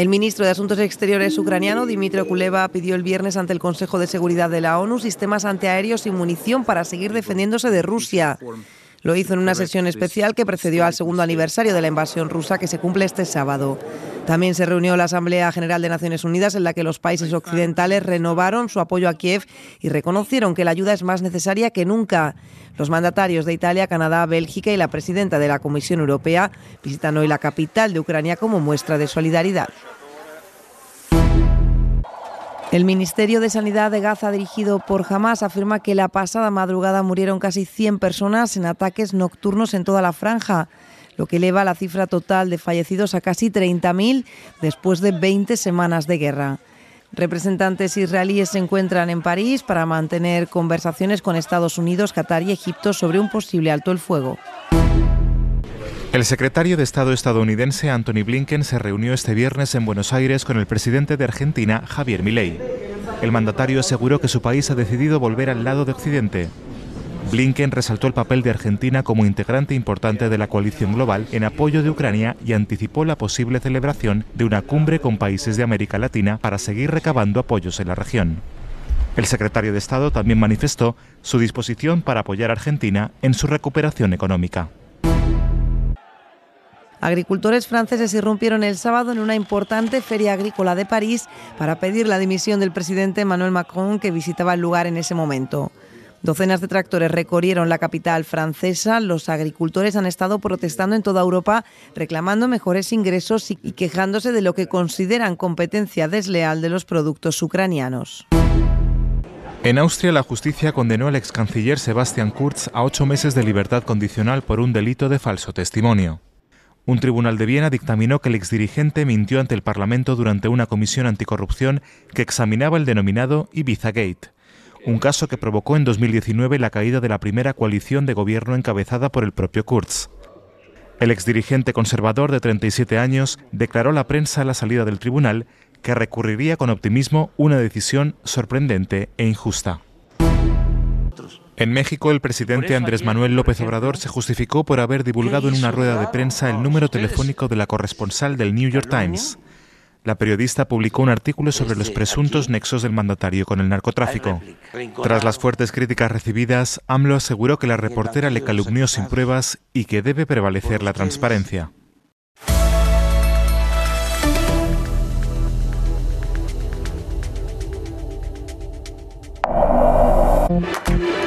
El ministro de Asuntos Exteriores ucraniano, Dmitry Kuleva, pidió el viernes ante el Consejo de Seguridad de la ONU sistemas antiaéreos y munición para seguir defendiéndose de Rusia. Lo hizo en una sesión especial que precedió al segundo aniversario de la invasión rusa que se cumple este sábado. También se reunió la Asamblea General de Naciones Unidas en la que los países occidentales renovaron su apoyo a Kiev y reconocieron que la ayuda es más necesaria que nunca. Los mandatarios de Italia, Canadá, Bélgica y la presidenta de la Comisión Europea visitan hoy la capital de Ucrania como muestra de solidaridad. El Ministerio de Sanidad de Gaza, dirigido por Hamas, afirma que la pasada madrugada murieron casi 100 personas en ataques nocturnos en toda la franja, lo que eleva la cifra total de fallecidos a casi 30.000 después de 20 semanas de guerra. Representantes israelíes se encuentran en París para mantener conversaciones con Estados Unidos, Qatar y Egipto sobre un posible alto el fuego. El secretario de Estado estadounidense Anthony Blinken se reunió este viernes en Buenos Aires con el presidente de Argentina, Javier Milei. El mandatario aseguró que su país ha decidido volver al lado de Occidente. Blinken resaltó el papel de Argentina como integrante importante de la coalición global en apoyo de Ucrania y anticipó la posible celebración de una cumbre con países de América Latina para seguir recabando apoyos en la región. El secretario de Estado también manifestó su disposición para apoyar a Argentina en su recuperación económica. Agricultores franceses irrumpieron el sábado en una importante feria agrícola de París para pedir la dimisión del presidente Emmanuel Macron que visitaba el lugar en ese momento. Docenas de tractores recorrieron la capital francesa. Los agricultores han estado protestando en toda Europa reclamando mejores ingresos y quejándose de lo que consideran competencia desleal de los productos ucranianos. En Austria, la justicia condenó al ex canciller Sebastian Kurz a ocho meses de libertad condicional por un delito de falso testimonio. Un tribunal de Viena dictaminó que el exdirigente mintió ante el Parlamento durante una comisión anticorrupción que examinaba el denominado Ibiza Gate, un caso que provocó en 2019 la caída de la primera coalición de gobierno encabezada por el propio Kurz. El exdirigente conservador de 37 años declaró a la prensa a la salida del tribunal que recurriría con optimismo una decisión sorprendente e injusta. En México, el presidente Andrés Manuel López Obrador se justificó por haber divulgado en una rueda de prensa el número telefónico de la corresponsal del New York Times. La periodista publicó un artículo sobre los presuntos nexos del mandatario con el narcotráfico. Tras las fuertes críticas recibidas, AMLO aseguró que la reportera le calumnió sin pruebas y que debe prevalecer la transparencia.